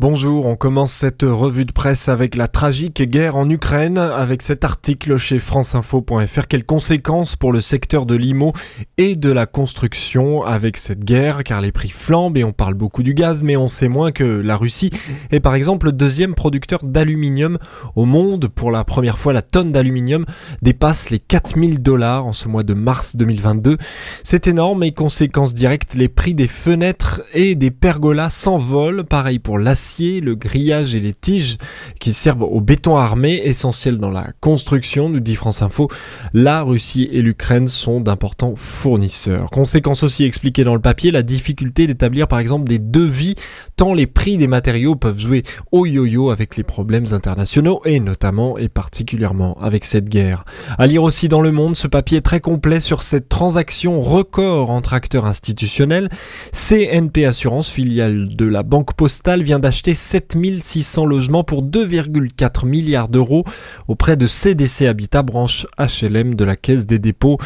Bonjour, on commence cette revue de presse avec la tragique guerre en Ukraine, avec cet article chez franceinfo.fr. Quelles conséquences pour le secteur de l'IMO et de la construction avec cette guerre, car les prix flambent et on parle beaucoup du gaz, mais on sait moins que la Russie est par exemple le deuxième producteur d'aluminium au monde. Pour la première fois, la tonne d'aluminium dépasse les 4000 dollars en ce mois de mars 2022. C'est énorme et conséquences directes, les prix des fenêtres et des pergolas s'envolent, pareil pour l'acier le grillage et les tiges qui servent au béton armé, essentiel dans la construction, nous dit France Info. La Russie et l'Ukraine sont d'importants fournisseurs. Conséquence aussi expliquée dans le papier, la difficulté d'établir par exemple des devis, tant les prix des matériaux peuvent jouer au yo-yo avec les problèmes internationaux et notamment et particulièrement avec cette guerre. À lire aussi dans le monde, ce papier est très complet sur cette transaction record entre acteurs institutionnels. CNP Assurance, filiale de la Banque Postale, vient d'acheter acheté 7600 logements pour 2,4 milliards d'euros auprès de CDC Habitat, branche HLM de la Caisse des dépôts.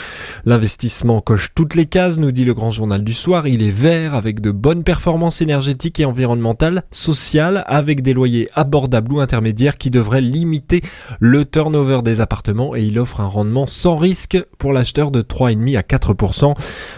L'investissement coche toutes les cases, nous dit le grand journal du soir. Il est vert avec de bonnes performances énergétiques et environnementales, sociales, avec des loyers abordables ou intermédiaires qui devraient limiter le turnover des appartements et il offre un rendement sans risque pour l'acheteur de 3,5 à 4%.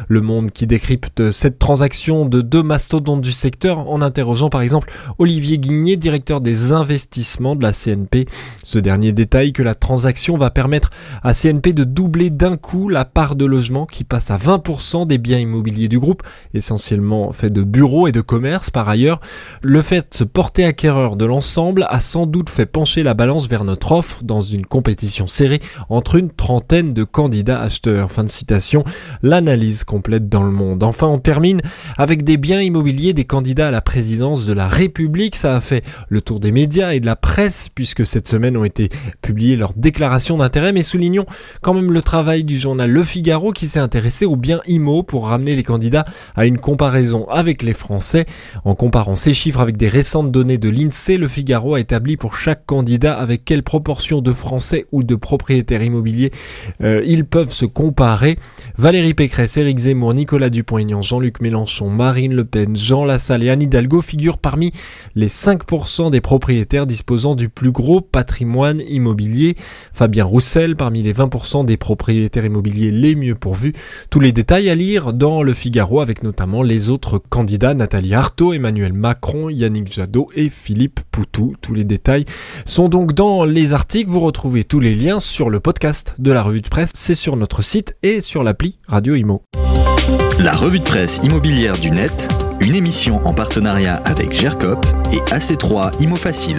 Le monde qui décrypte cette transaction de deux mastodontes du secteur en interrogeant par exemple Olivier Guigné, directeur des investissements de la CNP. Ce dernier détaille que la transaction va permettre à CNP de doubler d'un coup la part de logement qui passe à 20% des biens immobiliers du groupe, essentiellement fait de bureaux et de commerce par ailleurs. Le fait de se porter acquéreur de l'ensemble a sans doute fait pencher la balance vers notre offre dans une compétition serrée entre une trentaine de candidats acheteurs. Fin de citation. L'analyse complète dans le monde. Enfin, on termine avec des biens immobiliers des candidats à la présidence de la République ça a fait le tour des médias et de la presse puisque cette semaine ont été publiées leurs déclarations d'intérêt, mais soulignons quand même le travail du journal Le Figaro qui s'est intéressé aux biens IMO pour ramener les candidats à une comparaison avec les Français. En comparant ces chiffres avec des récentes données de l'INSEE, Le Figaro a établi pour chaque candidat avec quelle proportion de Français ou de propriétaires immobiliers euh, ils peuvent se comparer. Valérie Pécresse, Éric Zemmour, Nicolas Dupont-Aignan, Jean-Luc Mélenchon, Marine Le Pen, Jean Lassalle et Anne Hidalgo figurent parmi les 5% des propriétaires disposant du plus gros patrimoine immobilier. Fabien Roussel parmi les 20% des propriétaires immobiliers les mieux pourvus. Tous les détails à lire dans le Figaro avec notamment les autres candidats Nathalie Arthaud, Emmanuel Macron, Yannick Jadot et Philippe Poutou. Tous les détails sont donc dans les articles. Vous retrouvez tous les liens sur le podcast de la revue de presse. C'est sur notre site et sur l'appli Radio Imo. La revue de presse immobilière du net, une émission en partenariat avec GERCOP et AC3 Imo Facile.